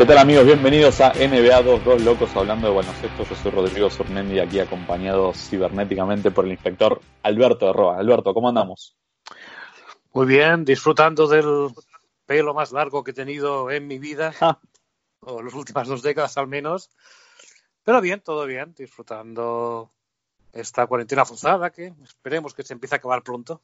¿Qué tal amigos? Bienvenidos a NBA 22 Locos hablando de baloncesto. Yo soy Rodrigo Sormendi aquí acompañado cibernéticamente por el inspector Alberto de Roa. Alberto, ¿cómo andamos? Muy bien, disfrutando del pelo más largo que he tenido en mi vida, Ah, o las últimas dos décadas al menos. Pero bien, todo bien, disfrutando esta cuarentena forzada que esperemos que se empiece a acabar pronto.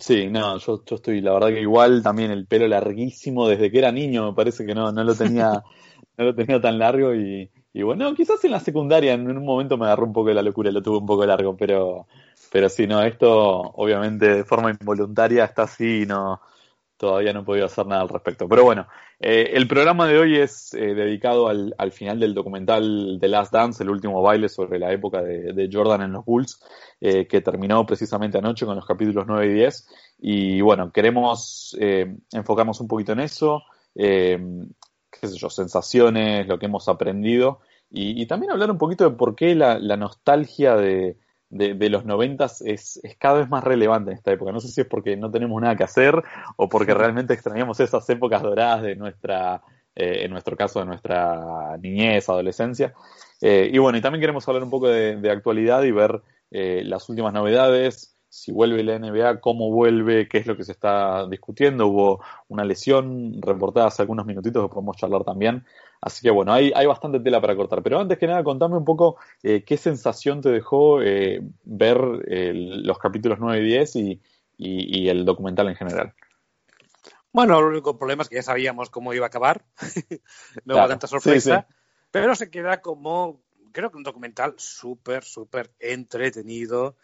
Sí, no, yo, yo estoy, la verdad que igual también el pelo larguísimo desde que era niño, me parece que no, no lo tenía, no lo tenía tan largo y, y bueno, quizás en la secundaria en un momento me agarró un poco de la locura, lo tuve un poco largo, pero, pero sí, no, esto obviamente de forma involuntaria está así y no, todavía no he podido hacer nada al respecto. Pero bueno, eh, el programa de hoy es eh, dedicado al, al final del documental The Last Dance, el último baile sobre la época de, Jordan en los Bulls, eh, que terminó precisamente anoche con los capítulos 9 y 10. Y bueno, queremos enfocarnos un poquito en eso, qué sé yo, sensaciones, lo que hemos aprendido, y, también hablar un poquito de por qué la nostalgia de, de, de los noventas es, es cada vez más relevante en esta época. No sé si es porque no tenemos nada que hacer o porque realmente extrañamos esas épocas doradas de nuestra, eh, en nuestro caso, de nuestra niñez, adolescencia. Eh, y bueno, y también queremos hablar un poco de, de actualidad y ver eh, las últimas novedades, si vuelve la NBA, cómo vuelve, qué es lo que se está discutiendo. Hubo una lesión reportada hace algunos minutitos que podemos charlar también. Así que bueno, hay, hay bastante tela para cortar. Pero antes que nada, contame un poco eh, qué sensación te dejó eh, ver eh, los capítulos 9 y 10 y, y, y el documental en general. Bueno, el único problema es que ya sabíamos cómo iba a acabar, no hubo Claro, tanta sí, sorpresa, pero se queda como, creo que un documental súper, súper entretenido.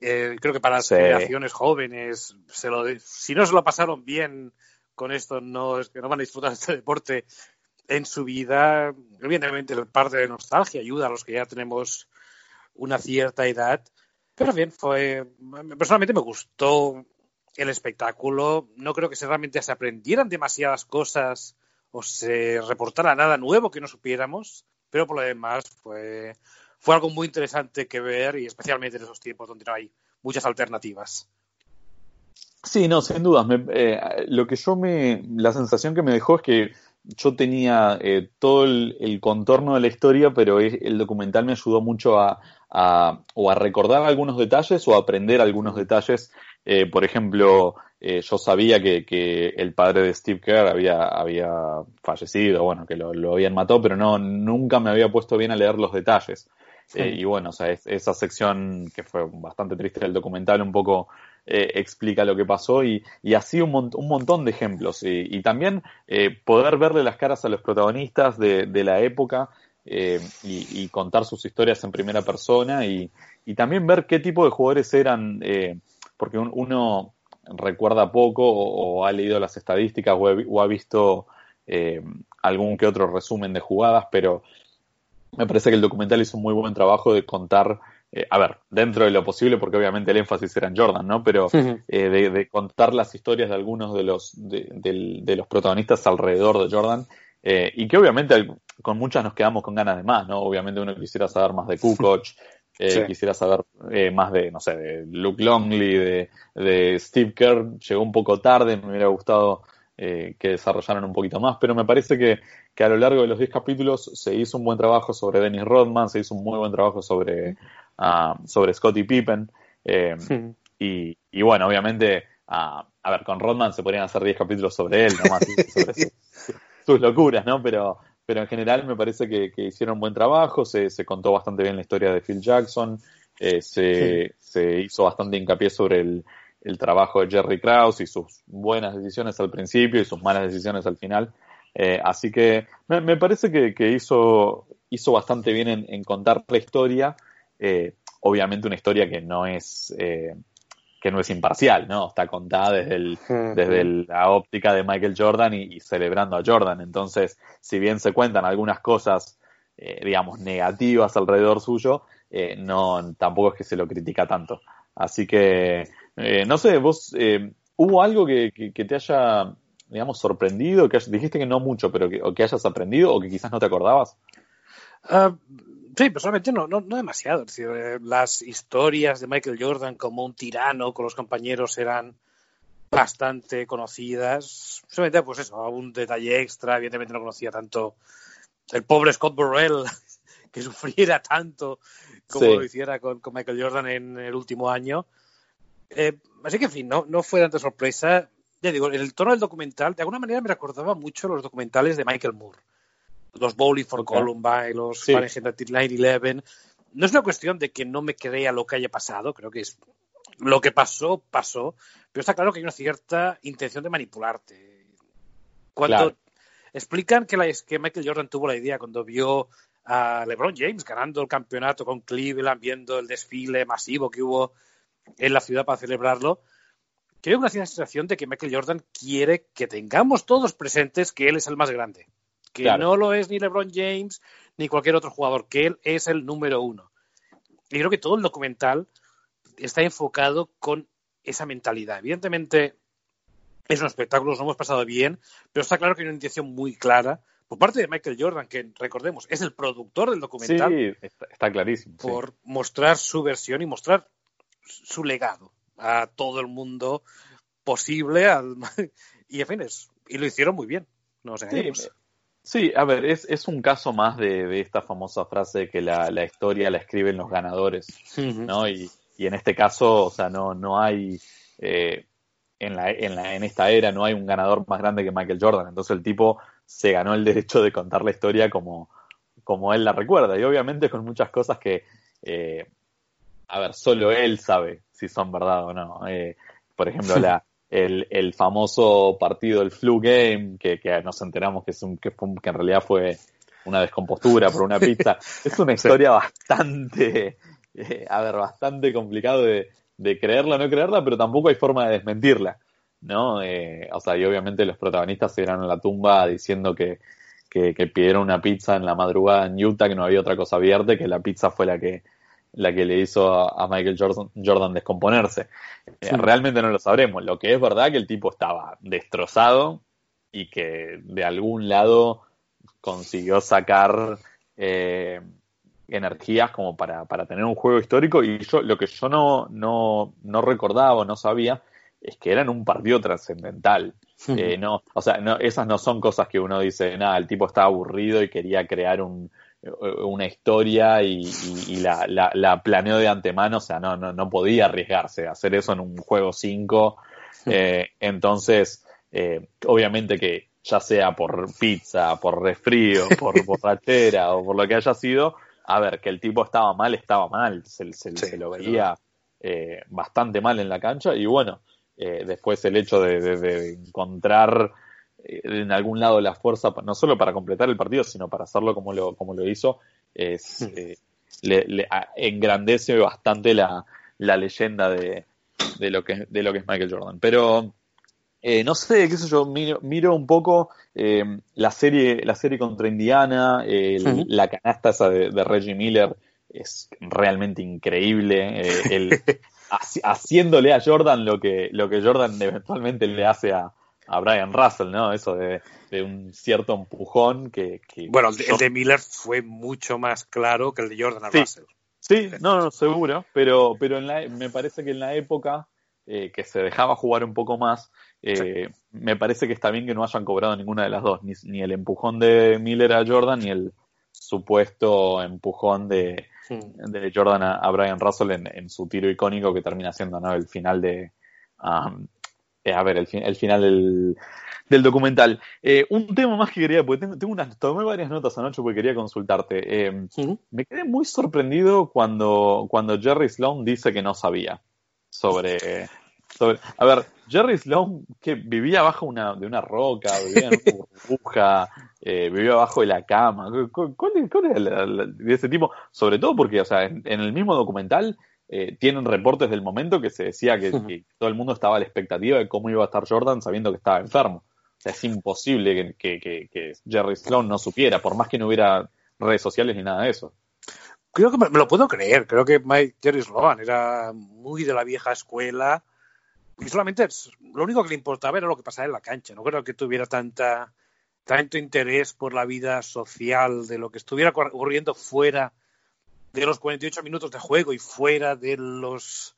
Eh, creo que para las Sí. generaciones jóvenes, se lo, si no se lo pasaron bien con esto, no es que no van a disfrutar de este deporte en su vida. Evidentemente, el parte de nostalgia ayuda a los que ya tenemos una cierta edad. Pero bien, fue. Personalmente me gustó el espectáculo. No creo que se realmente se aprendieran demasiadas cosas o se reportara nada nuevo que no supiéramos. Pero por lo demás fue, fue algo muy interesante que ver y especialmente en esos tiempos donde no hay muchas alternativas. Sí, no, sin dudas. Eh, lo que yo me, la sensación que me dejó es que yo tenía eh, todo el, el contorno de la historia, pero es- el documental me ayudó mucho a, a- o a recordar algunos detalles o a aprender algunos detalles. Eh, por ejemplo, eh, yo sabía que, que el padre de Steve Kerr había, había fallecido, bueno, que lo, lo habían matado, pero no, nunca me había puesto bien a leer los detalles. Eh, y bueno, o sea, es- esa sección que fue bastante triste del documental, un poco eh, explica lo que pasó y, y así un, mon- un montón de ejemplos. Y, también eh, poder verle las caras a los protagonistas de, de la época eh, y, contar sus historias en primera persona y, también ver qué tipo de jugadores eran, porque un- uno recuerda poco o, ha leído las estadísticas o, o ha visto algún que otro resumen de jugadas, pero me parece que el documental hizo un muy buen trabajo de contar, eh, a ver, dentro de lo posible, porque obviamente el énfasis era en Jordan, ¿no? Pero eh, de, de contar las historias de algunos de los, de, del- de los protagonistas alrededor de Jordan, eh, y que obviamente con muchas nos quedamos con ganas de más, ¿no? Obviamente uno quisiera saber más de Kukoc, Sí. quisiera saber más de, no sé, de Luke Longley, de, de Steve Kerr, llegó un poco tarde, me hubiera gustado eh, que desarrollaran un poquito más, pero me parece que, que a lo largo de los 10 capítulos se hizo un buen trabajo sobre Dennis Rodman, se hizo un muy buen trabajo sobre, ah, sobre Scottie Pippen, eh, y, y bueno, obviamente, ah, a ver, con Rodman se podrían hacer 10 capítulos sobre él, nomás, sobre su- sus locuras, ¿no? Pero, pero en general me parece que, que hicieron buen trabajo, se, se contó bastante bien la historia de Phil Jackson, se, se hizo bastante hincapié sobre el, el trabajo de Jerry Krause y sus buenas decisiones al principio y sus malas decisiones al final. Eh, así que me, parece que, hizo, hizo bastante bien en, contar la historia. Eh, obviamente una historia que no es eh, que no es imparcial, ¿no? Está contada desde, el, desde la óptica de Michael Jordan y, celebrando a Jordan. Entonces, si bien se cuentan algunas cosas, digamos, negativas alrededor suyo, no, tampoco es que se lo critica tanto. Así que eh, no sé, vos, eh, ¿hubo algo que, que, te haya, digamos, sorprendido? Que dijiste que no mucho, pero que, o que hayas aprendido o que quizás no te acordabas? Uh, sí, personalmente no, no, no demasiado. decir, eh, las historias de Michael Jordan como un tirano con los compañeros eran bastante conocidas. Solamente, pues eso, un detalle extra. Evidentemente no conocía tanto el pobre Scott Burrell que sufriera tanto como lo hiciera con, con, Michael Jordan en el último año. Eh, así que, en fin, no, no fue tanta sorpresa. Ya digo, el tono del documental, de alguna manera me recordaba mucho los documentales de Michael Moore. Los Bowling for Columbine, los sí. Fahrenheit 9-11. No es una cuestión de que no me crea lo que haya pasado, creo que es lo que pasó, pasó, pero está claro que hay una cierta intención de manipularte. Cuando explican que, la, que Michael Jordan tuvo la idea cuando vio a LeBron James ganando el campeonato con Cleveland, viendo el desfile masivo que hubo en la ciudad para celebrarlo. Creo que una sensación de que Michael Jordan quiere que tengamos todos presentes que él es el más grande. Que no lo es ni LeBron James ni cualquier otro jugador, que él es el número uno. Y creo que todo el documental está enfocado con esa mentalidad. Evidentemente es un espectáculo, nos hemos pasado bien, pero está claro que hay una intención muy clara por parte de Michael Jordan, que recordemos es el productor del documental. Sí, está, clarísimo. Por mostrar su versión y mostrar su legado a todo el mundo posible y en fin, y lo hicieron muy bien, no sí, a ver, es, es un caso más de, esta famosa frase de que la, la, historia la escriben los ganadores, ¿no? Y, y, en este caso, o sea, no, no hay, eh, en, la, en, la, en esta era no hay un ganador más grande que Michael Jordan, entonces el tipo se ganó el derecho de contar la historia como, como él la recuerda, y obviamente con muchas cosas que... Eh, a ver, solo él sabe si son verdad o no. Eh, por ejemplo, la, el, el, famoso partido del flu game, que, que nos enteramos que, es un, que, que, en realidad fue una descompostura por una pizza, es una historia bastante, eh, a ver, bastante complicado de, de creerla o no creerla, pero tampoco hay forma de desmentirla, ¿no? Eh, o sea, y obviamente los protagonistas se irán a la tumba diciendo que, que, que, pidieron una pizza en la madrugada en Utah, que no había otra cosa abierta, que la pizza fue la que la que le hizo a, Michael Jordan, descomponerse. Eh, realmente no lo sabremos. Lo que es verdad que el tipo estaba destrozado y que de algún lado consiguió sacar eh, energías como para, para, tener un juego histórico y yo lo que yo no, no, no recordaba o no sabía es que eran un partido trascendental. Eh, no, o sea, no, esas no son cosas que uno dice, nada, el tipo estaba aburrido y quería crear un, una historia y, la, la, planeó de antemano, o sea, no, no, no podía arriesgarse a hacer eso en un juego 5. Eh, entonces, eh, obviamente que ya sea por pizza, por resfrío, por borrachera o por lo que haya sido, a ver, que el tipo estaba mal, estaba mal, se, se, lo veía eh, bastante mal en la cancha y bueno, después el hecho de encontrar en algún lado la fuerza, no solo para completar el partido, sino para hacerlo como lo, como lo hizo, es, hmm. eh, le, engrandece bastante la, la leyenda de, de, lo que, de lo que es Michael Jordan. Pero eh, no sé, qué sé yo, miro, un poco eh, la serie la serie contra Indiana, hmm. la canasta esa de, Reggie Miller es realmente increíble. el, haciéndole a Jordan lo que, lo que Jordan eventualmente le hace a, a Brian Russell, ¿no? Eso de, un cierto empujón que... bueno, el de, Miller fue mucho más claro que el de Jordan a Russell. Sí, no, no, seguro, pero, pero en la, me parece que en la época eh, que se dejaba jugar un poco más, eh, me parece que está bien que no hayan cobrado ninguna de las dos, ni, el empujón de Miller a Jordan, ni el supuesto empujón de, de Jordan a, Brian Russell en, su tiro icónico que termina siendo ¿no? el final de, um, eh, a ver, el, el final del, del documental. Eh, un tema más que quería, porque tengo, unas, tomé varias notas anoche porque quería consultarte. Eh, me quedé muy sorprendido cuando, cuando Jerry Sloan dice que no sabía sobre, sobre. A ver, Jerry Sloan que vivía bajo una, de una roca, vivía en una burbuja, eh, vivía abajo de la cama. ¿Cuál, es de ese tipo? Sobre todo porque, o sea, en, el mismo documental eh, tienen reportes del momento que se decía que, todo el mundo estaba a la expectativa de cómo iba a estar Jordan sabiendo que estaba enfermo. O sea, es imposible que, Jerry Sloan no supiera, por más que no hubiera redes sociales ni nada de eso. Creo que me, lo puedo creer. Creo que Mike Jerry Sloan era muy de la vieja escuela y solamente lo único que le importaba era lo que pasaba en la cancha. No creo que tuviera tanta tanto interés por la vida social de lo que estuviera ocurriendo fuera de los 48 minutos de juego y fuera de los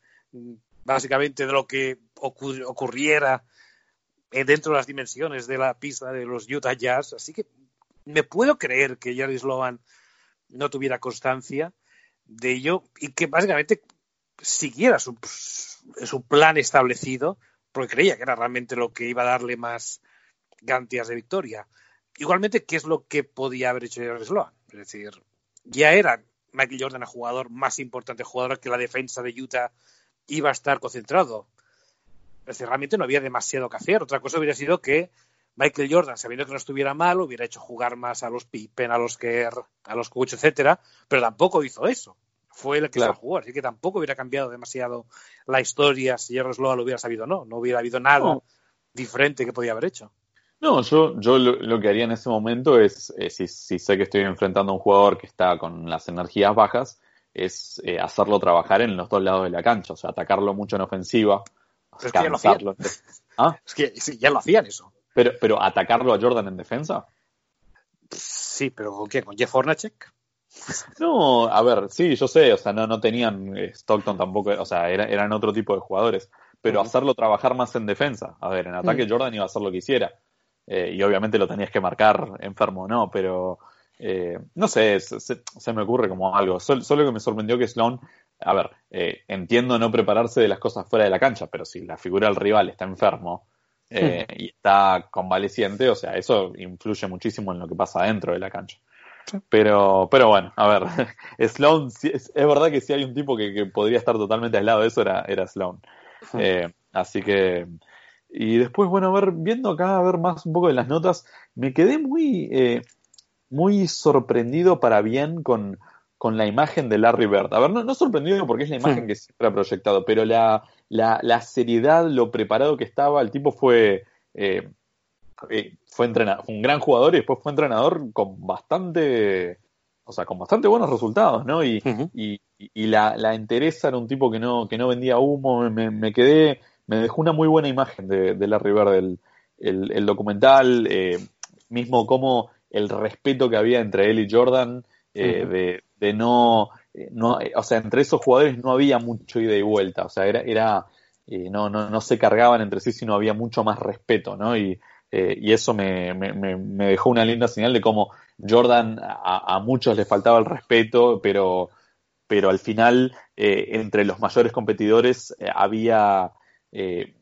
básicamente de lo que ocurriera dentro de las dimensiones de la pista de los Utah Jazz. Así que me puedo creer que Jerry Sloan no tuviera constancia de ello y que básicamente siguiera su, su plan establecido porque creía que era realmente lo que iba a darle más garantías de victoria. Igualmente, ¿qué es lo que podía haber hecho Jerry Sloan? Es decir, ya era Michael Jordan el jugador más importante, jugador que la defensa de Utah iba a estar concentrado. Es decir, realmente no había demasiado que hacer. Otra cosa hubiera sido que Michael Jordan, sabiendo que no estuviera mal, hubiera hecho jugar más a los Pippen, a los Kerr, a los Coach, etcétera, pero tampoco hizo eso. Fue el que se jugó, así que tampoco hubiera cambiado demasiado la historia si Jerry Sloan lo hubiera sabido o no. No hubiera habido nada diferente que podía haber hecho. No, yo, yo lo, que haría en ese momento es, eh, si, sé que estoy enfrentando a un jugador que está con las energías bajas, es eh, hacerlo trabajar en los dos lados de la cancha, o sea, atacarlo mucho en ofensiva, es que ya lo hacían. ¿Ah? Es que ya lo hacían eso. Pero, pero atacarlo a Jordan en defensa. Sí, pero ¿con quién? ¿Con Jeff Hornacek? No, a ver, sí, yo sé, o sea, no, no tenían eh, Stockton tampoco, o sea, eran otro tipo de jugadores, pero hacerlo trabajar más en defensa. A ver, en ataque Jordan iba a hacer lo que hiciera. Eh, y obviamente lo tenías que marcar enfermo no, pero eh, no sé, se, me ocurre como algo. Solo, que me sorprendió que Sloan, a ver, eh, entiendo no prepararse de las cosas fuera de la cancha, pero si la figura del rival está enfermo y está convaleciente, o sea, eso influye muchísimo en lo que pasa dentro de la cancha. Pero, pero bueno, a ver, Sloan, es, verdad que si hay un tipo que, podría estar totalmente aislado de eso, era, era Sloan. así que y después, bueno, a ver, viendo acá, a ver más un poco de las notas, me quedé muy, eh, muy sorprendido para bien con, con, la imagen de Larry Bird. A ver, no, no sorprendido porque es la imagen que siempre ha proyectado, pero la, la, la, seriedad, lo preparado que estaba, el tipo fue, eh, eh, fue entrenador, un gran jugador y después fue entrenador con bastante, o sea, con bastante buenos resultados, ¿no? Y, y, y, la, la entereza era un tipo que no, que no vendía humo, me, me quedé me dejó una muy buena imagen de, de Larry Bird, el, documental, eh, mismo como el respeto que había entre él y Jordan, eh, de, no, eh, no, o sea, entre esos jugadores no había mucho ida y vuelta, o sea, era, era no, no, no se cargaban entre sí, sino había mucho más respeto, ¿no? Y, y eso me, me, me, dejó una linda señal de cómo Jordan a, a muchos les faltaba el respeto, pero, pero al final entre los mayores competidores había eh,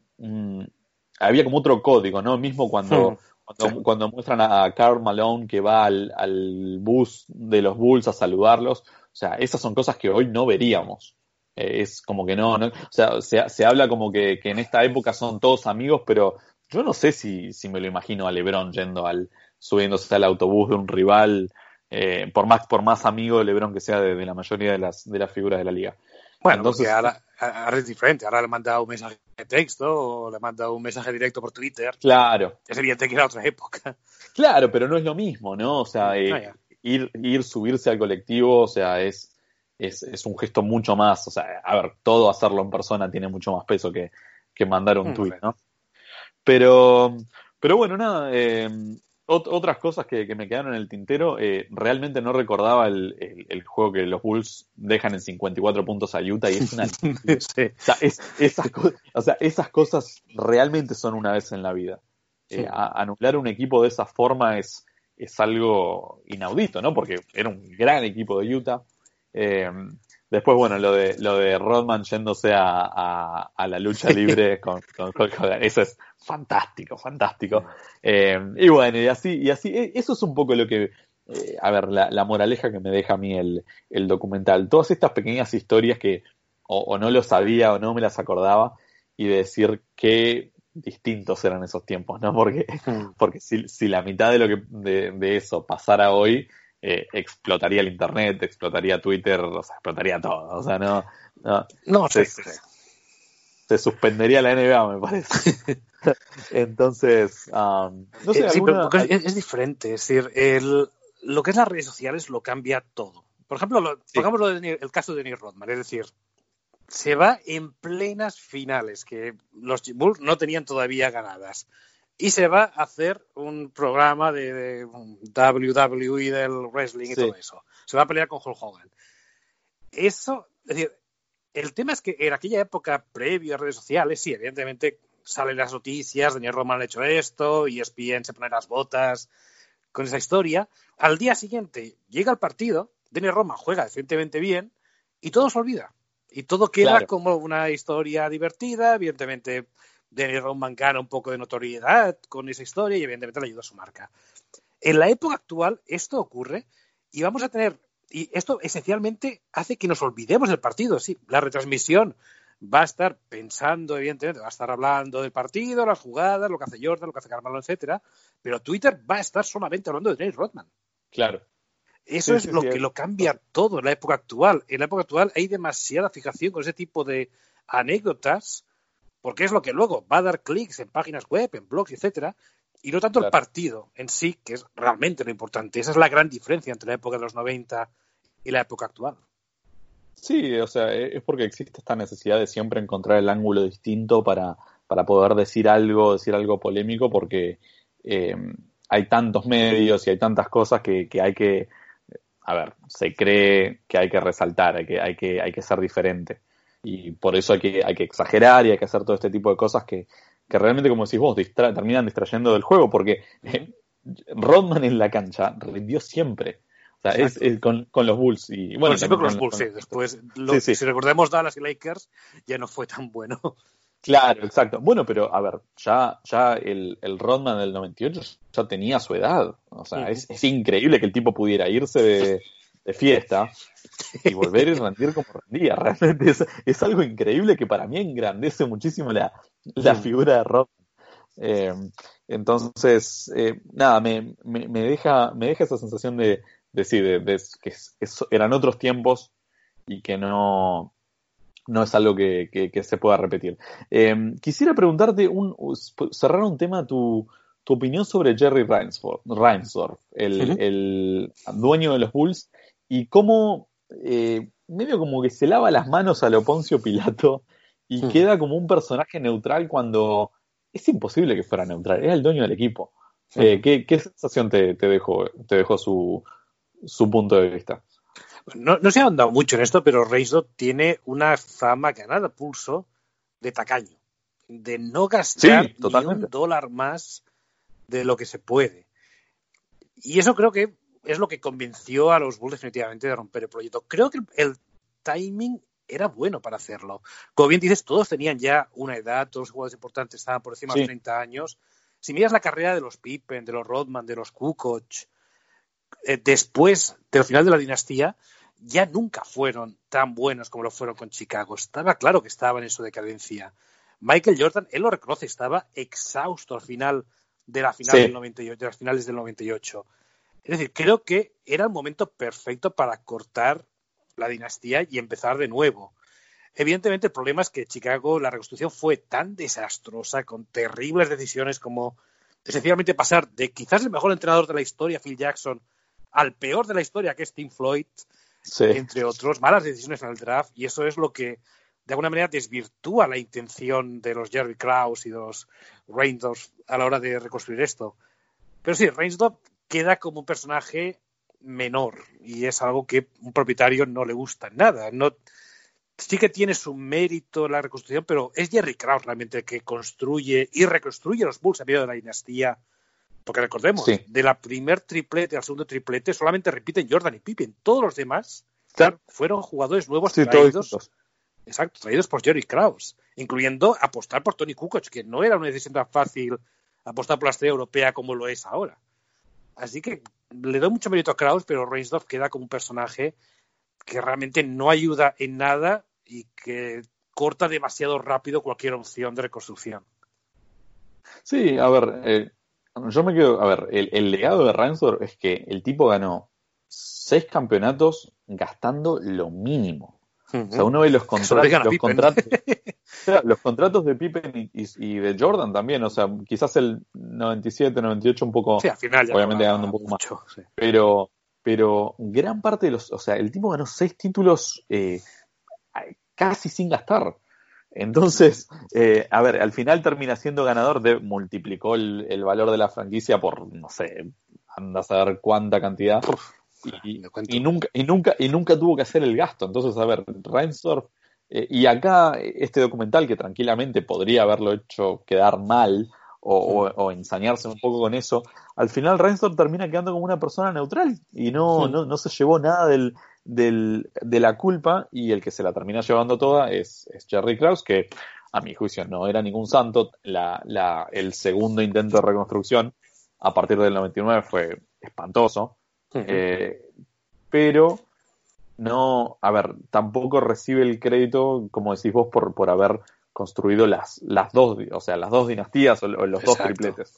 había como otro código, ¿no? Mismo cuando, hmm. cuando, muestran a Carl Malone que va al, bus de los Bulls a saludarlos, o sea, esas son cosas que hoy no veríamos. Eh, es como que no, no, o sea, se, se habla como que, en esta época son todos amigos, pero yo no sé si, si me lo imagino a LeBron yendo al, subiéndose al autobús de un rival, eh, por más, por más amigo de LeBron que sea de, la mayoría de las, de las figuras de la liga. Bueno, entonces ahora, ahora, es diferente. Ahora le manda un mensaje texto o le manda un mensaje directo por Twitter. Claro. Es evidente que era otra época. Claro, pero no es lo mismo, ¿no? O sea, eh, ir, ir, subirse al colectivo, o sea, es, es, es, un gesto mucho más. O sea, a ver, todo hacerlo en persona tiene mucho más peso que, que mandar un mm, tweet, ¿no? Pero, pero bueno, nada, eh, otras cosas que, me quedaron en el tintero, eh, realmente no recordaba el, juego que los Bulls dejan en 54 puntos a Utah y es una... o, sea, esas cosas realmente son una vez en la vida. Eh, anular un equipo de esa forma es, es algo inaudito, ¿no? Porque era un gran equipo de Utah. Eh, Después, bueno, lo de, lo de Rodman yéndose a, a, la lucha libre con, con, eso es fantástico, fantástico. Eh, y bueno, y así, y así, e, eso es un poco lo que, eh, a ver, la, la, moraleja que me deja a mí el, el documental. Todas estas pequeñas historias que o, no lo sabía o no me las acordaba y de decir qué distintos eran esos tiempos, ¿no? Porque, porque si, si la mitad de lo que de, de eso pasara hoy, eh, explotaría el internet, explotaría Twitter, o sea, explotaría todo. O sea, no. No, se, se, suspendería la NBA, me parece. Entonces, um, no sé, es, diferente. Es decir, el, lo que es las redes sociales lo cambia todo. Por ejemplo, lo, pongamos el caso de Neil Rodman, es decir, se va en plenas finales, que los Bulls no tenían todavía ganadas y se va a hacer un programa de, WWE del wrestling y todo eso. Se va a pelear con Hulk Hogan. Eso, es decir, el tema es que en aquella época previo a redes sociales, sí, evidentemente salen las noticias, Daniel Roman ha hecho esto, y ESPN se pone las botas con esa historia. Al día siguiente llega el partido, Daniel Roman juega decentemente bien y todo se olvida. Y todo queda como una historia divertida, evidentemente Danny Roman gana un poco de notoriedad con esa historia y evidentemente le ayuda a su marca. En la época actual esto ocurre y vamos a tener, y esto esencialmente hace que nos olvidemos del partido, sí, la retransmisión va a estar pensando, evidentemente, va a estar hablando del partido, las jugadas, lo que hace Jordan, lo que hace Carmelo, etcétera, pero Twitter va a estar solamente hablando de Dennis Rodman. Claro. Eso es lo que lo cambia todo en la época actual. En la época actual hay demasiada fijación con ese tipo de anécdotas porque es lo que luego va a dar clics en páginas web, en blogs, etcétera, y no tanto el partido en sí, que es realmente lo importante. Esa es la gran diferencia entre la época de los 90 y la época actual. Sí, o sea, e-, es porque existe esta necesidad de siempre encontrar el ángulo distinto para, para poder decir algo, decir algo polémico, porque eh, hay tantos medios y hay tantas cosas que, que, hay que, a ver, se cree que hay que resaltar, hay que, hay que, hay que ser diferente y por eso hay que, hay que exagerar y hay que hacer todo este tipo de cosas que, que realmente, como decís vos, terminan distrayendo del juego, porque eh, Rodman en la cancha rindió siempre. O sea, es, con, con, los Bulls. Y, bueno, siempre con los Bulls, sí. Después, si recordemos Dallas y Lakers, ya no fue tan bueno. Claro, exacto. Bueno, pero a ver, ya, ya el, el Rodman del 98 ya tenía su edad. O sea, es, es, increíble que el tipo pudiera irse de, de fiesta y volver y rendir como rendía. Realmente es, algo increíble que para mí engrandece muchísimo la, la figura de Rob. Eh, entonces, eh, nada, me, me, deja, me deja esa sensación de, de, de, que eran otros tiempos y que no, no es algo que, que, se pueda repetir. Eh, quisiera preguntarte, un, cerrar un tema, tu, tu opinión sobre Jerry Reinsdorf, el, el, dueño de los Bulls y cómo eh, medio como que se lava las manos a lo Poncio Pilato y hmm. queda como un personaje neutral cuando es imposible que fuera neutral, era el dueño del equipo. Hmm. Eh, ¿qué, sensación te, dejó, te dejó su, su punto de vista? No, no, se ha andado mucho en esto, pero Reisdo tiene una fama ganada pulso de tacaño, de no gastar ni un dólar más de lo que se puede. Y eso creo que es lo que convenció a los Bulls definitivamente de romper el proyecto. Creo que el, timing era bueno para hacerlo. Como bien dices, todos tenían ya una edad, todos los jugadores importantes estaban por encima de 30 años. Si miras la carrera de los Pippen, de los Rodman, de los Kukoc, eh, después del final de la dinastía, ya nunca fueron tan buenos como lo fueron con Chicago. Estaba claro que estaban en su decadencia. Michael Jordan, él lo reconoce, estaba exhausto al final de la final del 98, de las finales del 98. Es decir, creo que era el momento perfecto para cortar la dinastía y empezar de nuevo. Evidentemente, el problema es que Chicago, la reconstrucción fue tan desastrosa, con terribles decisiones como sencillamente pasar de quizás el mejor entrenador de la historia, Phil Jackson, al peor de la historia, que es Tim Floyd, entre otros, malas decisiones en el draft, y eso es lo que de alguna manera desvirtúa la intención de los Jerry Krause y de los Reinsdorf a la hora de reconstruir esto. Pero sí, Reinsdorf queda como un personaje menor y es algo que un propietario no le gusta nada. No, sí que tiene su mérito la reconstrucción, pero es Jerry Krause realmente el que construye y reconstruye los Bulls a medio de la dinastía. Porque recordemos, de la primer triplete al segundo triplete solamente repiten Jordan y Pippen. Todos los demás Claro, fueron jugadores nuevos traídos. Exacto, traídos por Jerry Krause, incluyendo apostar por Tony Kukoc, que no era una decisión tan fácil apostar por la estrella europea como lo es ahora. Así que le doy mucho mérito a Krause, pero Reinsdorf queda como un personaje que realmente no ayuda en nada y que corta demasiado rápido cualquier opción de reconstrucción. Sí, a ver, eh, yo me quedo, a ver, el, legado de Reinsdorf es que el tipo ganó seis campeonatos gastando lo mínimo. O sea, uno ve los, contratos, los, contratos, los contratos de Pippen y, de Jordan también, o sea, quizás el 97, 98 un poco, sí, al final obviamente ganando un poco más, pero, pero gran parte de los, o sea, el tipo ganó seis títulos eh, casi sin gastar. Entonces, eh, a ver, al final termina siendo ganador de, multiplicó el, valor de la franquicia por, no sé, anda a saber cuánta cantidad. Y, nunca, y, nunca, y nunca tuvo que hacer el gasto. Entonces, a ver, Reinsdorf, eh, y acá este documental que tranquilamente podría haberlo hecho quedar mal o, o, ensañarse un poco con eso, al final Reinsdorf termina quedando como una persona neutral y no, no, no se llevó nada del, del, de la culpa y el que se la termina llevando toda es, es Jerry Krause, que a mi juicio no era ningún santo. La, la, el segundo intento de reconstrucción a partir del 99 fue espantoso. Eh, pero no, a ver, tampoco recibe el crédito, como decís vos, por, por haber construido las, las dos, o sea, las dos dinastías o, los dos tripletes.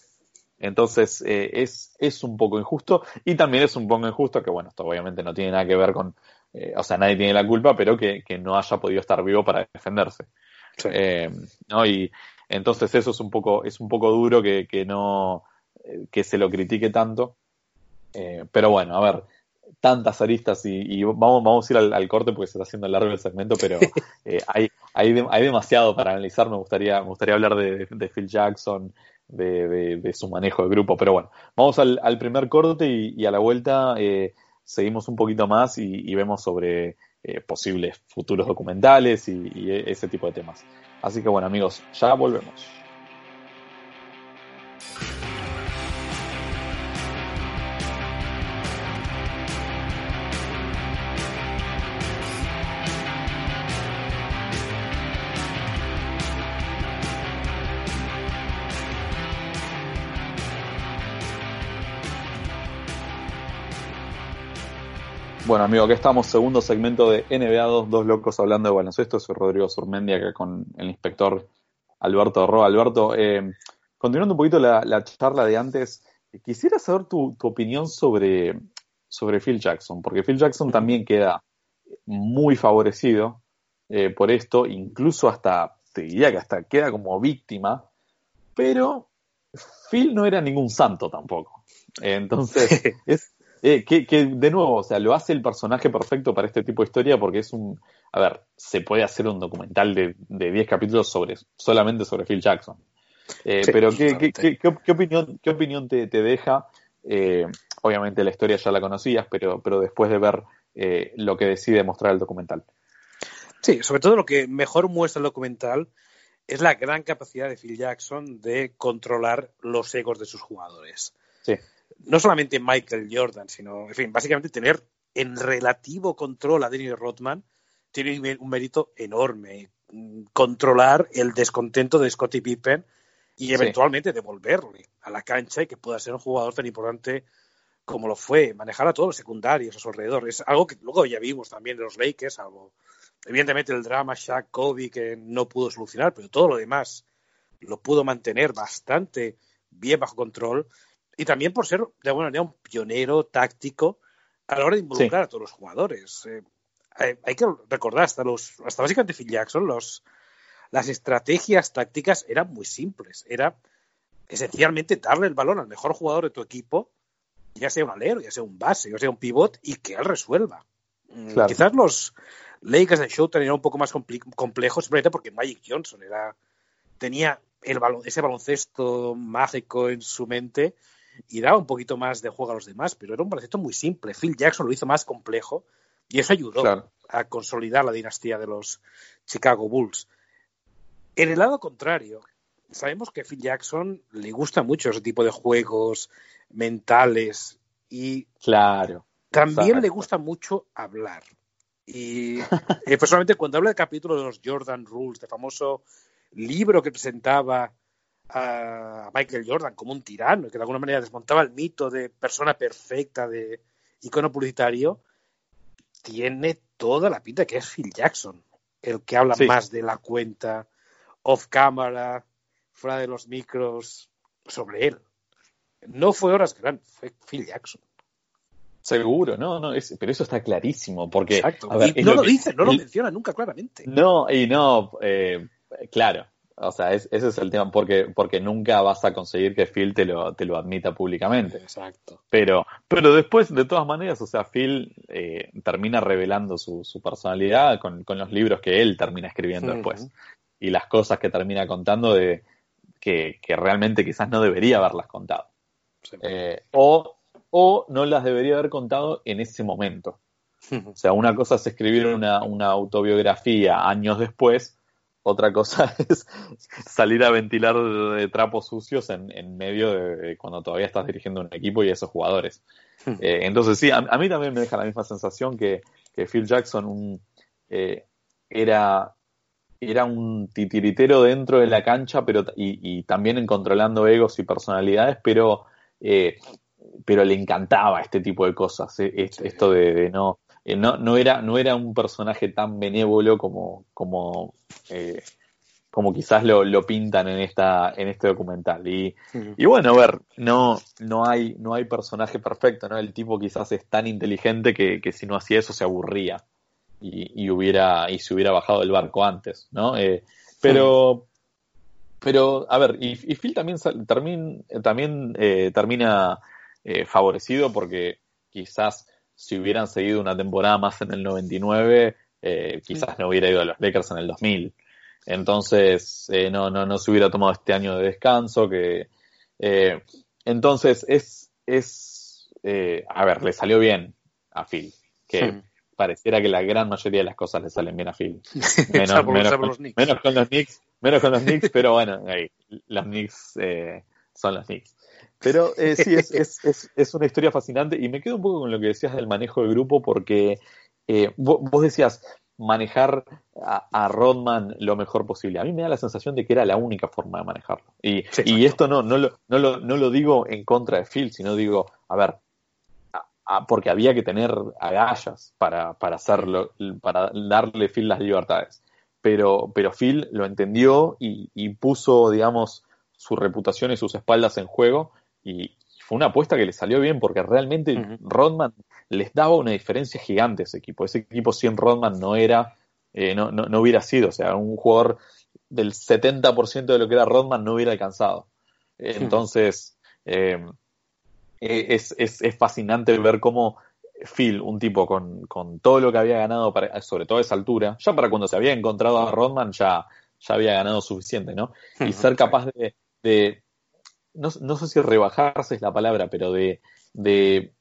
Entonces eh, es, es un poco injusto y también es un poco injusto que, bueno, esto obviamente no tiene nada que ver con, eh, o sea, nadie tiene la culpa, pero que, que, no haya podido estar vivo para defenderse. ¿no? Y entonces eso es un poco, es un poco duro que, que no, que se lo critique tanto. Eh, pero bueno, a ver, tantas aristas y, vamos, vamos a ir al, corte porque se está haciendo largo el segmento, pero eh, hay, hay, hay, demasiado para analizar. Me gustaría, me gustaría hablar de, Phil Jackson, de, su manejo de grupo, pero bueno, vamos al, primer corte y, a la vuelta eh, seguimos un poquito más y, vemos sobre posibles futuros documentales y ese tipo de temas. Así que bueno amigos, ya volvemos. Bueno, amigo, aquí estamos, segundo segmento de NBA 2, dos locos hablando de baloncesto. Soy Rodrigo Surmendi acá con el inspector Alberto Roa. Alberto, eh, continuando un poquito la, charla de antes, quisiera saber tu, opinión sobre, sobre Phil Jackson, porque Phil Jackson también queda muy favorecido eh, por esto, incluso hasta, te diría que hasta queda como víctima, pero Phil no era ningún santo tampoco. Entonces, es, eh, que, de nuevo, o sea, lo hace el personaje perfecto para este tipo de historia porque es un. A ver, se puede hacer un documental de, de 10 capítulos sobre solamente sobre Phil Jackson. Eh, pero, ¿qué, qué, qué, opinión, qué opinión te, te deja? Eh, obviamente la historia ya la conocías, pero, pero después de ver lo que decide mostrar el documental. Sí, sobre todo lo que mejor muestra el documental es la gran capacidad de Phil Jackson de controlar los egos de sus jugadores. Sí no solamente Michael Jordan, sino, en fin, básicamente tener en relativo control a Dennis Rodman tiene un mérito enorme. Controlar el descontento de Scottie Pippen y eventualmente devolverle a la cancha y que pueda ser un jugador tan importante como lo fue, manejar a todos los secundarios a su alrededor. Es algo que luego ya vimos también de los Lakers, algo, evidentemente el drama Shaq Kobe que no pudo solucionar, pero todo lo demás lo pudo mantener bastante bien bajo control y también por ser de alguna manera un pionero táctico a la hora de involucrar a todos los jugadores. Eh, hay, que recordar, hasta, los, hasta básicamente Phil Jackson, los, las estrategias tácticas eran muy simples. Era esencialmente darle el balón al mejor jugador de tu equipo, ya sea un alero, ya sea un base, ya sea un pivot, y que él resuelva. Mm, quizás los Lakers de Showtime eran un poco más complejos, simplemente porque Magic Johnson era, tenía el ese baloncesto mágico en su mente y daba un poquito más de juego a los demás, pero era un baloncesto muy simple. Phil Jackson lo hizo más complejo y eso ayudó a consolidar la dinastía de los Chicago Bulls. En el lado contrario, sabemos que a Phil Jackson le gusta mucho ese tipo de juegos mentales y claro, también le gusta mucho hablar. Y eh, personalmente cuando habla del capítulo de los Jordan Rules, de famoso libro que presentaba a Michael Jordan como un tirano, que de alguna manera desmontaba el mito de persona perfecta, de icono publicitario, tiene toda la pinta que es Phil Jackson, el que habla más de la cuenta, off camera, fuera de los micros, sobre él. No fue Horas Grant, fue Phil Jackson. Seguro, no, no, pero eso está clarísimo, porque... Exacto. y no lo, dice, no lo menciona nunca claramente. No, y no, eh, claro, o sea, ese es el tema, porque, porque nunca vas a conseguir que Phil te lo, te lo admita públicamente. Exacto. Pero, pero después, de todas maneras, o sea, Phil eh, termina revelando su, su personalidad con, con, los libros que él termina escribiendo después. Y las cosas que termina contando de que, que realmente quizás no debería haberlas contado. Eh, o, o no las debería haber contado en ese momento. O sea, una cosa es escribir una, una autobiografía años después otra cosa es salir a ventilar de trapos sucios en, medio de cuando todavía estás dirigiendo un equipo y esos jugadores. Hmm. Eh, entonces sí, a, mí también me deja la misma sensación que, Phil Jackson eh, era, era un titiritero dentro de la cancha pero y, también en controlando egos y personalidades, pero, eh, pero le encantaba este tipo de cosas, esto de no eh, no, no, era, no era un personaje tan benévolo como, como, eh, como quizás lo, lo, pintan en, esta, en este documental. Y, y, bueno, a ver, no, no, hay, no hay personaje perfecto, ¿no? El tipo quizás es tan inteligente que, que si no hacía eso se aburría y, y, hubiera, y se hubiera bajado del barco antes, ¿no? Eh, pero, pero, a ver, y, y Phil también, también, también termina favorecido porque quizás si hubieran seguido una temporada más en el 99, eh, quizás no hubiera ido a los Lakers en el 2000. Entonces, eh, no, no, no se hubiera tomado este año de descanso. Que, eh, entonces, es, es a ver, le salió bien a Phil. Que pareciera que la gran mayoría de las cosas le salen bien a Phil. Menos, menos, con, los menos con los Knicks. Menos con los Knicks, pero bueno, los Knicks son los Knicks. Pero eh, sí, es, es, es, es, una historia fascinante y me quedo un poco con lo que decías del manejo del grupo porque eh, vos, decías manejar a, Rodman lo mejor posible. A mí me da la sensación de que era la única forma de manejarlo. Y, y esto no, no, lo, no, lo, no lo digo en contra de Phil, sino digo, a ver, porque había que tener agallas para, para hacerlo, para darle Phil las libertades. Pero, pero Phil lo entendió y, y puso, digamos, su reputación y sus espaldas en juego y fue una apuesta que le salió bien porque realmente Rodman les daba una diferencia gigante a ese equipo. Ese equipo sin Rodman no era, eh, no, no, hubiera sido, o sea, un jugador del 70% de lo que era Rodman no hubiera alcanzado. Entonces, eh, es, es, es, fascinante ver cómo Phil, un tipo con, con, todo lo que había ganado, para, sobre todo a esa altura, ya para cuando se había encontrado a Rodman ya, ya había ganado suficiente, ¿no? Y ser capaz de, no, no, sé si rebajarse es la palabra, pero de, de,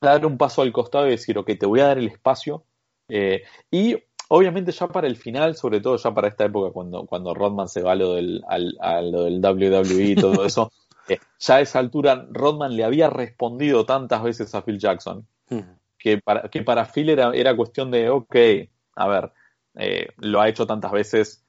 dar un paso al costado y decir, ok, te voy a dar el espacio. Eh, y obviamente ya para el final, sobre todo ya para esta época, cuando, cuando Rodman se va a lo del, al, a lo del WWE y todo eso, eh, ya a esa altura Rodman le había respondido tantas veces a Phil Jackson que para, que para Phil era, era cuestión de, ok, a ver, eh, lo ha hecho tantas veces,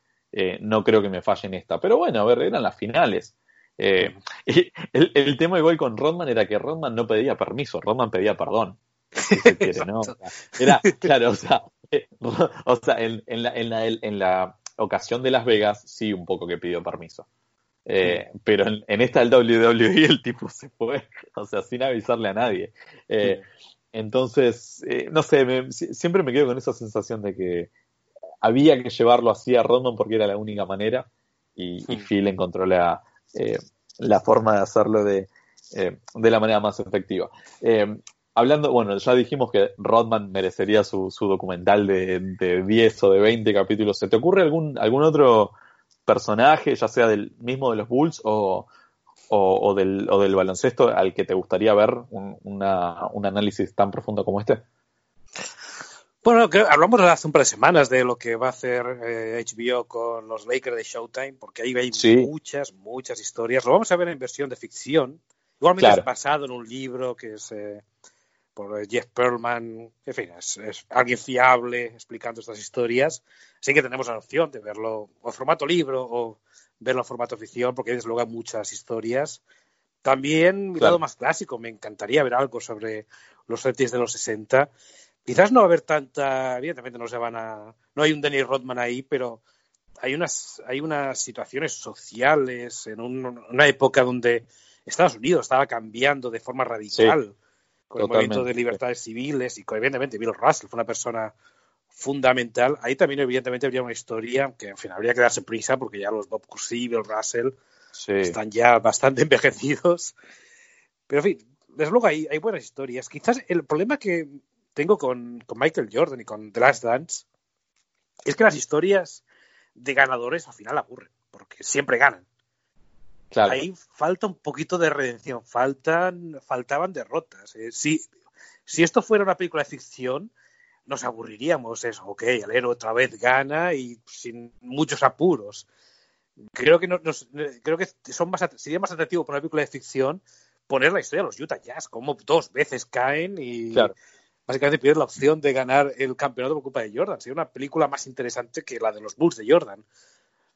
no creo que me falle en esta. Pero bueno, a ver, eran las finales. Eh, el, tema igual con Rodman era que Rodman no pedía permiso, Rodman pedía perdón. Era, claro, o sea, eh, o sea en, la, en, la, en, la, ocasión de Las Vegas sí un poco que pidió permiso. Eh, pero en, esta del WWE el tipo se fue, o sea, sin avisarle a nadie. entonces, no sé, siempre me quedo con esa sensación de que había que llevarlo así a Rodman porque era la única manera y, y Phil encontró la, eh, la forma de hacerlo de, eh, de la manera más efectiva. Eh, hablando, bueno, ya dijimos que Rodman merecería su, su documental de, de, 10 o de 20 capítulos. ¿Se te ocurre algún, algún otro personaje, ya sea del mismo de los Bulls o, o, del, o del baloncesto, al que te gustaría ver un, una, un análisis tan profundo como este? Bueno, hablamos hace un par de semanas de lo que va a hacer HBO eh, con los Lakers de Showtime, porque ahí hay muchas, muchas historias. Lo vamos a ver en versión de ficción. Igualmente es basado en un libro que es eh, por Jeff Perlman, en fin, es, alguien fiable explicando estas historias. Así que tenemos la opción de verlo en formato libro o verlo en formato ficción, porque desde luego hay muchas historias. También, mi lado más clásico, me encantaría ver algo sobre los settings de los 60. Quizás no va a haber tanta, evidentemente no se van a, no hay un Danny Rodman ahí, pero hay unas, hay unas situaciones sociales en una época donde Estados Unidos estaba cambiando de forma radical con el movimiento de libertades civiles y evidentemente Bill Russell fue una persona fundamental. Ahí también evidentemente habría una historia que en fin habría que darse prisa porque ya los Bob Cousy y Bill Russell están ya bastante envejecidos. Pero en fin, desde luego hay, hay buenas historias. Quizás el problema que tengo con, con Michael Jordan y con The Last Dance es que las historias de ganadores al final aburren, porque siempre ganan. Ahí falta un poquito de redención, faltan, faltaban derrotas. Eh, si, si esto fuera una película de ficción, nos aburriríamos. Eso, ok, el héroe otra vez gana y sin muchos apuros. Creo que, nos, creo que son más, sería más atractivo para una película de ficción poner la historia de los Utah Jazz, como dos veces caen y básicamente pierden la opción de ganar el campeonato por culpa de Jordan. Sería una película más interesante que la de los Bulls de Jordan.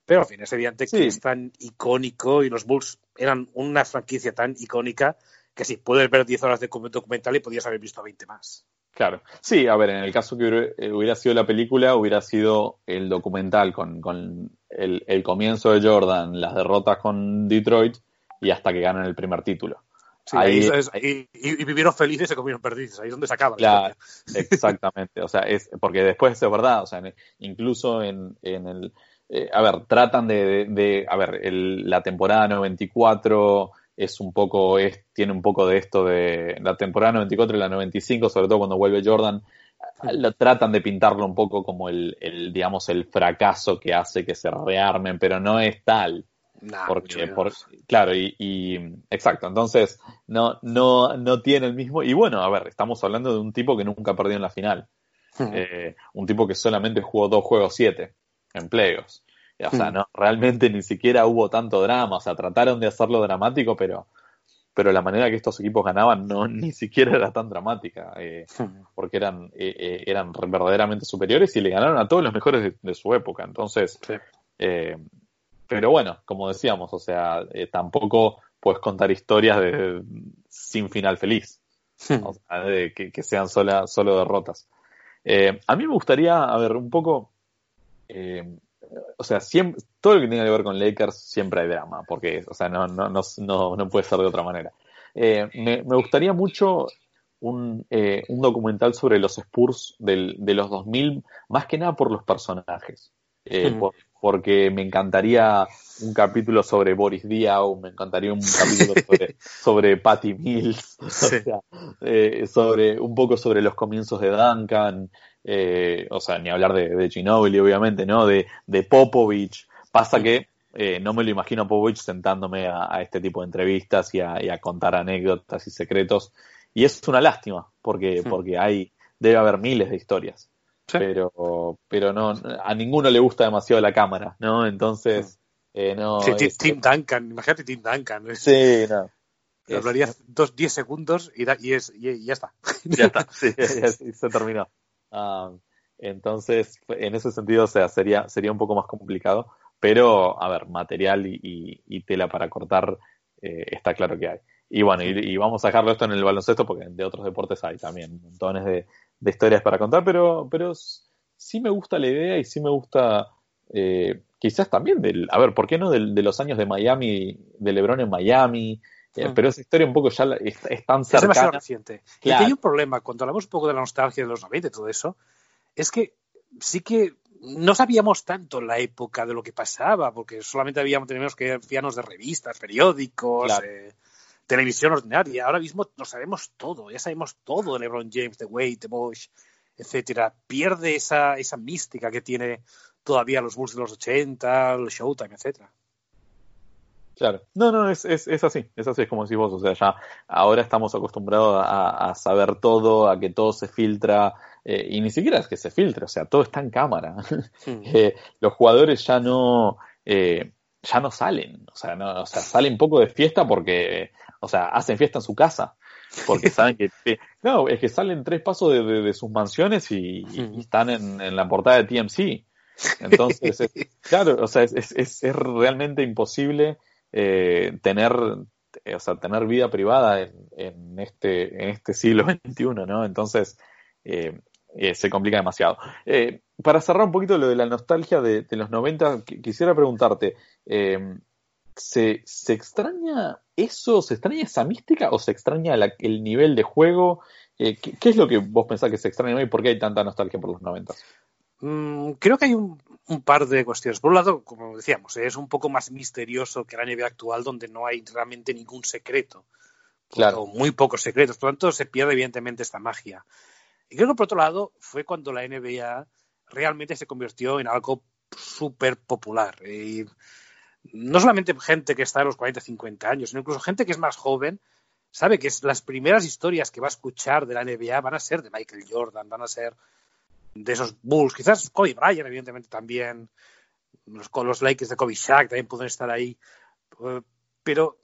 Pero, en fin, es evidente que es tan icónico y los Bulls eran una franquicia tan icónica que sí, puedes ver 10 horas de documental y podías haber visto 20 más. Claro. Sí, a ver, en el caso que hubiera sido la película, hubiera sido el documental con, el, comienzo de Jordan, las derrotas con Detroit y hasta que ganan el primer título. Ahí, y, vivieron felices y se comieron perdices, ahí es donde se acaba. Exactamente. O sea, es porque después es verdad, o sea, incluso en, en el eh, a ver, tratan de, a ver, la temporada 94 es un poco, es, tiene un poco de esto de la temporada 94 y la 95, sobre todo cuando vuelve Jordan, lo, tratan de pintarlo un poco como el, digamos, el fracaso que hace que se rearmen, pero no es tal. Porque, por, claro, y, exacto, entonces no, no, no tiene el mismo, y bueno, a ver, estamos hablando de un tipo que nunca perdió en la final, eh, un tipo que solamente jugó dos juegos siete, empleos. O sea, no, realmente ni siquiera hubo tanto drama. O sea, trataron de hacerlo dramático, pero, pero la manera que estos equipos ganaban no ni siquiera era tan dramática. Eh, porque eran, eh, eh, eran verdaderamente superiores y le ganaron a todos los mejores de, su época. Entonces, pero bueno, como decíamos, o sea, tampoco puedes contar historias de, sin final feliz. O sea, de que, que sean sola, solo derrotas. a mí me gustaría, a ver, un poco o sea, siempre, todo lo que tenga que ver con Lakers siempre hay drama, porque, o sea, no, no, no, no puede ser de otra manera. Eh, me, me, gustaría mucho un, eh, un, documental sobre los Spurs del, de los 2000, más que nada por los personajes. Eh, porque me encantaría un capítulo sobre Boris Diaw, me encantaría un capítulo sobre, sobre Patty Mills, o sea, eh, sobre un poco sobre los comienzos de Duncan, eh, o sea, ni hablar de, de Ginobili, obviamente, ¿no? De, de Popovich. Pasa que eh, no me lo imagino a Popovich sentándome a, este tipo de entrevistas y a, contar anécdotas y secretos. Y es una lástima, porque, porque hay, debe haber miles de historias. Pero, pero no, a ninguno le gusta demasiado la cámara, ¿no? Entonces, eh, no. Tim Duncan, imagínate Tim Duncan. Sí, no. Hablaría dos, diez segundos y, y, es, y, ya está. Ya está, sí, se terminó. Ah, entonces, en ese sentido, o sea, sería, sería un poco más complicado, pero, a ver, material y, tela para cortar eh, está claro que hay. Y bueno, y, vamos a dejarlo esto en el baloncesto porque de otros deportes hay también montones de, historias para contar, pero, pero sí me gusta la idea y sí me gusta eh, quizás también del, a ver, ¿por qué no de los años de Miami, de Lebron en Miami? Eh, mm. Pero esa historia un poco ya es, tan cercana. Es demasiado reciente. Y hay un problema, cuando hablamos un poco de la nostalgia de los 90 y todo eso, es que sí que no sabíamos tanto la época de lo que pasaba, porque solamente habíamos, teníamos que fiarnos de revistas, periódicos, eh, televisión ordinaria. Ahora mismo lo sabemos todo, ya sabemos todo de LeBron James, de Wade, de Bosch, etcétera. Pierde esa, esa mística que tiene todavía los Bulls de los 80, el Showtime, etcétera. Claro, no, no, es, es, es, así, es así, es como decís vos, o sea, ya ahora estamos acostumbrados a, saber todo, a que todo se filtra, eh, y ni siquiera es que se filtre, o sea, todo está en cámara. Eh, los jugadores ya no, eh, ya no salen, o sea, no, o sea, salen poco de fiesta porque, o sea, hacen fiesta en su casa. porque saben que, no, es que salen tres pasos de, sus mansiones y, están en, la portada de TMC. Entonces, claro, o sea, es, es, es realmente imposible eh, tener, o sea, tener vida privada en, en, este, en este siglo XXI, ¿no? Entonces, eh, eh, se complica demasiado. Eh, para cerrar un poquito lo de la nostalgia de, los 90, quisiera preguntarte, eh, ¿se, ¿se, extraña eso? ¿Se extraña esa mística o se extraña el nivel de juego? ¿qué, es lo que vos pensás que se extraña y por qué hay tanta nostalgia por los 90? Mm, creo que hay un, par de cuestiones. Por un lado, como decíamos, es un poco más misterioso que la NBA actual, donde no hay realmente ningún secreto. Claro. O muy pocos secretos. Por lo tanto, se pierde evidentemente esta magia. Y creo que por otro lado fue cuando la NBA realmente se convirtió en algo súper popular. Y no solamente gente que está a los 40, 50 años, sino incluso gente que es más joven, sabe que las primeras historias que va a escuchar de la NBA van a ser de Michael Jordan, van a ser de esos Bulls, quizás Kobe Bryant, evidentemente también, los, Lakers de Kobe Shaq también pueden estar ahí, eh, pero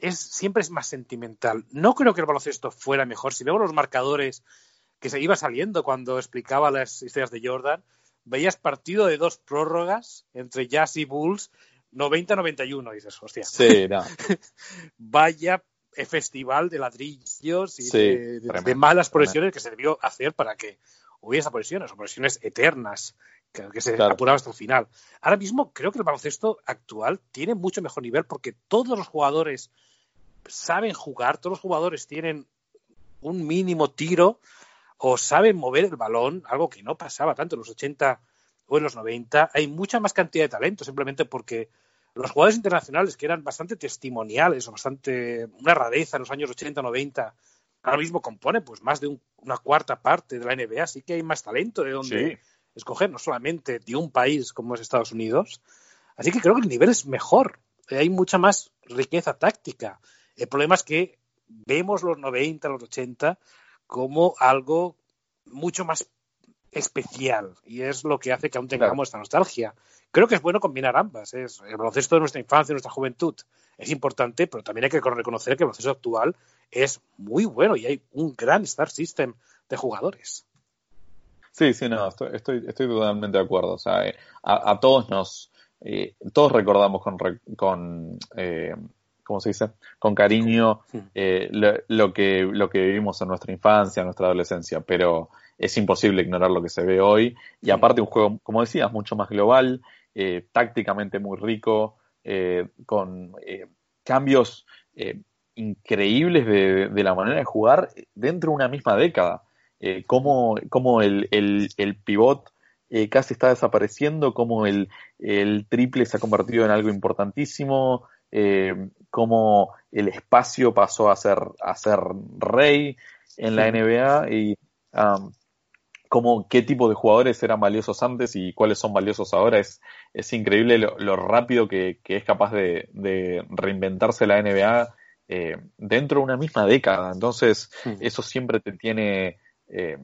es, siempre es más sentimental. No creo que el baloncesto fuera mejor. Si vemos los marcadores que se iba saliendo cuando explicaba las historias de Jordan, veías partido de dos prórrogas entre Jazz y Bulls 90-91, dices, hostia. Sí, no. Vaya festival de ladrillos y de, malas progresiones que se debió hacer para que hubiese progresiones, o progresiones eternas, que, se apuraba hasta el final. Ahora mismo creo que el baloncesto actual tiene mucho mejor nivel porque todos los jugadores saben jugar, todos los jugadores tienen un mínimo tiro o saben mover el balón, algo que no pasaba tanto en los 80 o en los 90. Hay mucha más cantidad de talento, simplemente porque los jugadores internacionales, que eran bastante testimoniales o bastante una rareza en los años 80-90, ahora mismo componen pues más de una cuarta parte de la NBA, así que hay más talento de donde escoger, no solamente de un país como es Estados Unidos. Así que creo que el nivel es mejor, hay mucha más riqueza táctica. El problema es que vemos los 90, los 80 como algo mucho más especial y es lo que hace que aún tengamos esta nostalgia. Creo que es bueno combinar ambas. Es, el proceso de nuestra infancia, de nuestra juventud es importante, pero también hay que reconocer que el proceso actual es muy bueno y hay un gran Star System de jugadores. Sí, sí, no, estoy, estoy, totalmente de acuerdo. O sea, eh, a, todos nos, eh, todos recordamos con, con eh, ¿cómo se dice? Con cariño eh, lo, que, lo que vivimos en nuestra infancia, en nuestra adolescencia, pero es imposible ignorar lo que se ve hoy. Y aparte un juego, como decías, mucho más global, eh, tácticamente muy rico, eh, con cambios increíbles de, la manera de jugar dentro de una misma década. como, como el, el, el pivot casi está desapareciendo, como el, el triple se ha convertido en algo importantísimo, eh, cómo el espacio pasó a ser, a ser rey en la NBA y um, cómo, qué tipo de jugadores eran valiosos antes y cuáles son valiosos ahora. Es, es increíble lo, rápido que, es capaz de, reinventarse la NBA eh, dentro de una misma década. Entonces, eso siempre te tiene... Eh,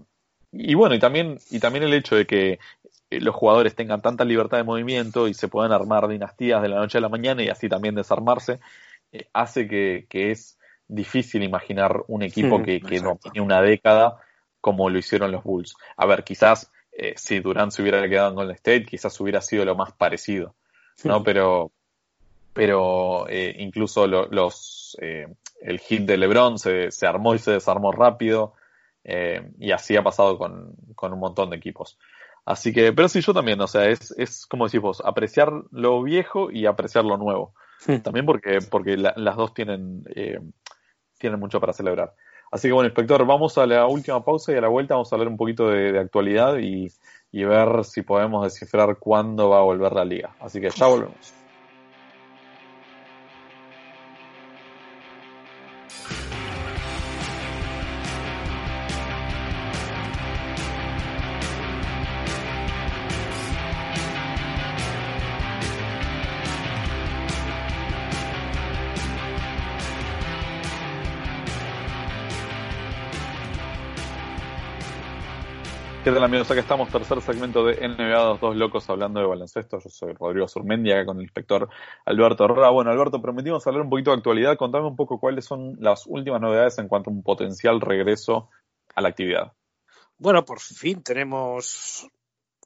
y bueno, y también, y también el hecho de que los jugadores tengan tanta libertad de movimiento y se puedan armar dinastías de la noche a la mañana y así también desarmarse, eh, hace que, es difícil imaginar un equipo que, que no tiene una década como lo hicieron los Bulls. A ver, quizás eh, si Durant se hubiera quedado en Golden State, quizás hubiera sido lo más parecido, ¿no? Pero, pero eh, incluso los, el hit de LeBron se, se, armó y se desarmó rápido, y así ha pasado con, con un montón de equipos. Así que, pero sí, yo también, o sea, es, es como decís vos, apreciar lo viejo y apreciar lo nuevo. También porque, porque las dos tienen, eh, tienen mucho para celebrar. Así que bueno, inspector, vamos a la última pausa y a la vuelta vamos a hablar un poquito de, actualidad y, y ver si podemos descifrar cuándo va a volver la liga. Así que ya volvemos. ¿Qué tal amigos? Acá estamos, tercer segmento de NBA Dos Locos hablando de baloncesto. Yo soy Rodrigo Surmendi, acá con el inspector Alberto Herrera. Bueno, Alberto, prometimos hablar un poquito de actualidad. Contame un poco cuáles son las últimas novedades en cuanto a un potencial regreso a la actividad. Bueno, por fin tenemos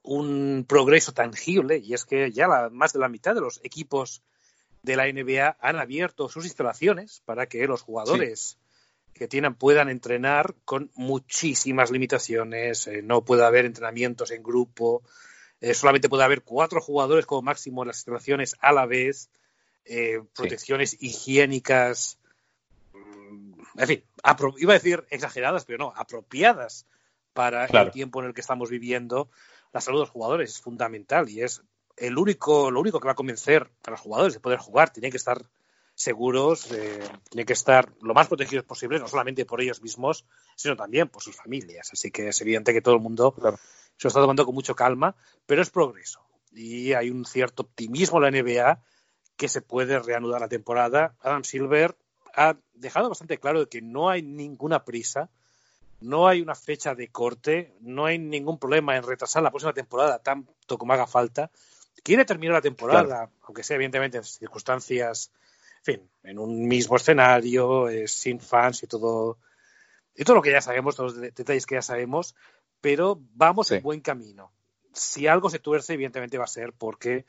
un progreso tangible y es que ya la, más de la mitad de los equipos de la NBA han abierto sus instalaciones para que los jugadores que tienen puedan entrenar con muchísimas limitaciones. Eh, no puede haber entrenamientos en grupo. Eh, solamente puede haber cuatro jugadores como máximo en las instalaciones a la vez. Eh, protecciones higiénicas. Mm, en fin, iba a decir exageradas, pero no, apropiadas para el tiempo en el que estamos viviendo. La salud de los jugadores es fundamental y es el único, lo único que va a convencer a los jugadores de poder jugar. Tienen que estar seguros, eh, tienen que estar lo más protegidos posible, no solamente por ellos mismos, sino también por sus familias. Así que es evidente que todo el mundo se lo está tomando con mucho calma, pero es progreso. Y hay un cierto optimismo en la NBA que se puede reanudar la temporada. Adam Silver ha dejado bastante claro que no hay ninguna prisa, no hay una fecha de corte, no hay ningún problema en retrasar la próxima temporada tanto como haga falta. Quiere terminar la temporada, aunque sea evidentemente en circunstancias fin, en un mismo escenario, eh, sin fans y todo, y todo lo que ya sabemos, todos los detalles que ya sabemos, pero vamos en buen camino. Si algo se tuerce, evidentemente va a ser porque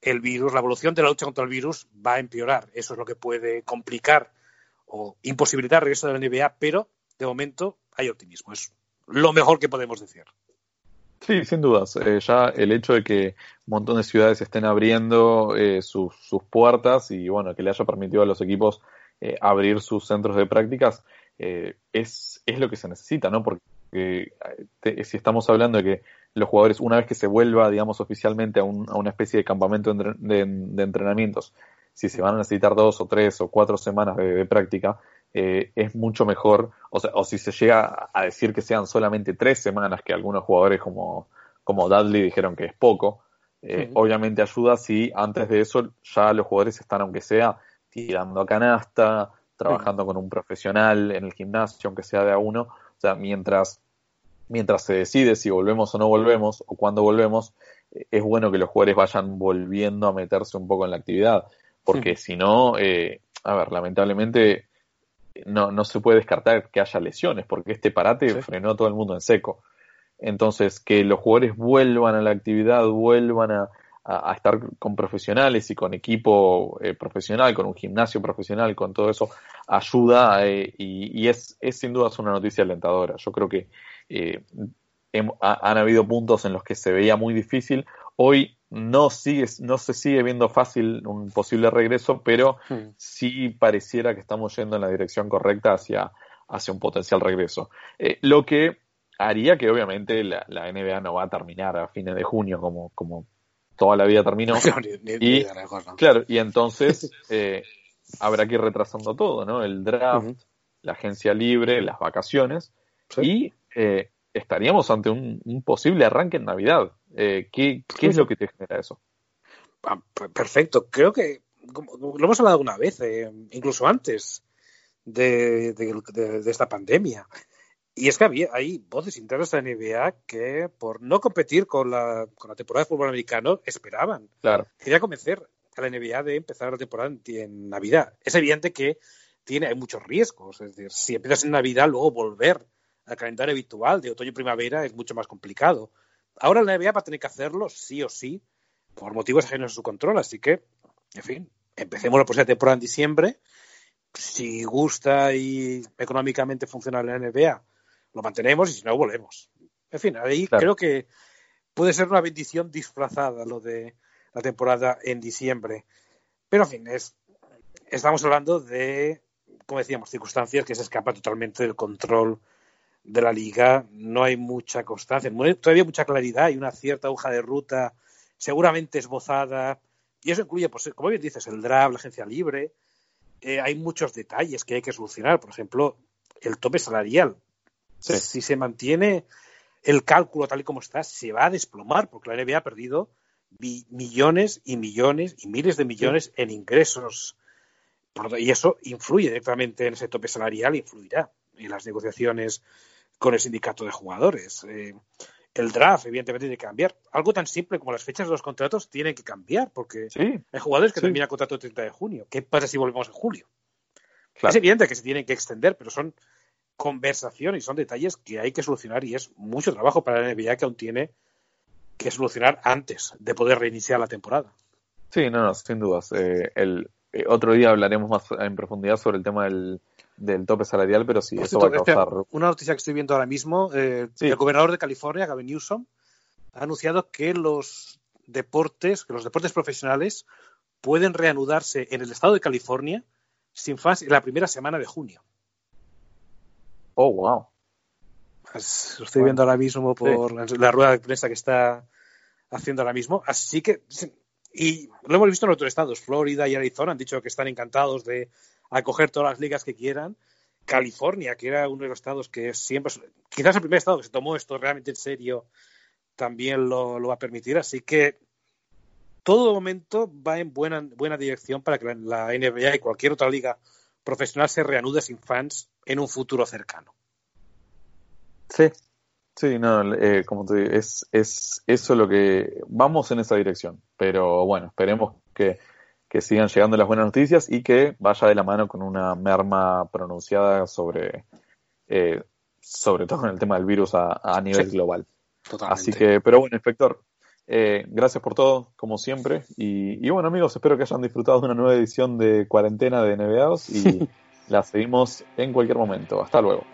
el virus, la evolución de la lucha contra el virus va a empeorar. Eso es lo que puede complicar o imposibilitar el regreso de la NBA, pero de momento hay optimismo. Es lo mejor que podemos decir. Sí, sin dudas. Eh, ya el hecho de que un montón de ciudades estén abriendo eh, sus, puertas y bueno, que le haya permitido a los equipos eh, abrir sus centros de prácticas es, es lo que se necesita, ¿no? Porque si estamos hablando de que los jugadores, una vez que se vuelva, digamos, oficialmente a, un, a una especie de campamento de, entrenamientos, si se van a necesitar dos o tres o cuatro semanas de práctica, eh, es mucho mejor, o, sea, o si se llega a decir que sean solamente tres semanas, que algunos jugadores como, como Dudley dijeron que es poco, eh, obviamente ayuda si antes de eso ya los jugadores están, aunque sea, tirando a canasta, trabajando con un profesional en el gimnasio, aunque sea de a uno, o sea, mientras, mientras se decide si volvemos o no volvemos, o cuándo volvemos, eh, es bueno que los jugadores vayan volviendo a meterse un poco en la actividad, porque si no, a ver, lamentablemente no, no se puede descartar que haya lesiones, porque este parate frenó a todo el mundo en seco. Entonces, que los jugadores vuelvan a la actividad, vuelvan a, estar con profesionales y con equipo eh, profesional, con un gimnasio profesional, con todo eso, ayuda eh, y, es, es, sin duda una noticia alentadora. Yo creo que eh, han habido puntos en los que se veía muy difícil. Hoy no, sigue, no se sigue viendo fácil un posible regreso, pero hmm. sí pareciera que estamos yendo en la dirección correcta hacia, hacia un potencial regreso. Eh, lo que haría que obviamente la, NBA no va a terminar a fines de junio como, como toda la vida terminó. y, Claro, y entonces eh, habrá que ir retrasando todo, ¿no? El draft, la agencia libre, las vacaciones y eh, estaríamos ante un, posible arranque en Navidad. Eh, ¿qué, es lo que te genera eso? Ah, perfecto. Creo que lo hemos hablado una vez, eh, incluso antes de, esta pandemia. Y es que había, hay voces internas de la NBA que, por no competir con la, con la temporada de fútbol americano, esperaban. Claro. Quería convencer a la NBA de empezar la temporada en, Navidad. Es evidente que tiene, hay muchos riesgos. Es decir, si empiezas en Navidad, luego volver al calendario habitual de otoño y primavera es mucho más complicado. Ahora la NBA va a tener que hacerlo sí o sí, por motivos ajenos a su control. Así que, en fin, empecemos la próxima temporada en diciembre. Si gusta y económicamente funciona la NBA, lo mantenemos y si no, volvemos. En fin, ahí creo que puede ser una bendición disfrazada lo de la temporada en diciembre. Pero, en fin, es, estamos hablando de, como decíamos, circunstancias que se escapan totalmente del control de la liga no hay mucha constancia, todavía mucha claridad y una cierta hoja de ruta seguramente esbozada. Y eso incluye, pues, como bien dices, el draft, la agencia libre. Eh, hay muchos detalles que hay que solucionar. Por ejemplo, el tope salarial. Si se mantiene el cálculo tal y como está, se va a desplomar porque la NBA ha perdido millones y millones y miles de millones en ingresos. Y eso influye directamente en ese tope salarial, influirá en las negociaciones con el sindicato de jugadores. Eh, el draft, evidentemente, tiene que cambiar. Algo tan simple como las fechas de los contratos tienen que cambiar, porque hay jugadores que terminan contrato el 30 de junio. ¿Qué pasa si volvemos en julio? Es evidente que se tienen que extender, pero son conversaciones son detalles que hay que solucionar y es mucho trabajo para la NBA que aún tiene que solucionar antes de poder reiniciar la temporada. Sí, no, no, sin dudas. Eh, el, eh, otro día hablaremos más en profundidad sobre el tema del, del tope salarial, pero sí, eso va a causar... Una noticia que estoy viendo ahora mismo, eh, el gobernador de California, Gavin Newsom, ha anunciado que los deportes, que los deportes profesionales pueden reanudarse en el estado de California sin fans en la primera semana de junio. Oh, wow. Pues, lo estoy viendo ahora mismo por la rueda de prensa que está haciendo ahora mismo. Así que, y lo hemos visto en otros estados, Florida y Arizona han dicho que están encantados de acoger todas las ligas que quieran. California, que era uno de los estados que siempre, quizás el primer estado que se tomó esto realmente en serio, también lo, va a permitir. Así que todo momento va en buena, buena dirección para que la, NBA y cualquier otra liga profesional se reanude sin fans en un futuro cercano. Sí, sí, no, eh, como es, es eso lo que vamos en esa dirección. Pero bueno, esperemos que que sigan llegando las buenas noticias y que vaya de la mano con una merma pronunciada sobre, eh, sobre todo en el tema del virus a, nivel global. Así que, pero bueno, inspector, eh, gracias por todo, como siempre. Y, bueno, amigos, espero que hayan disfrutado de una nueva edición de Cuarentena de NBAs y la seguimos en cualquier momento. Hasta luego.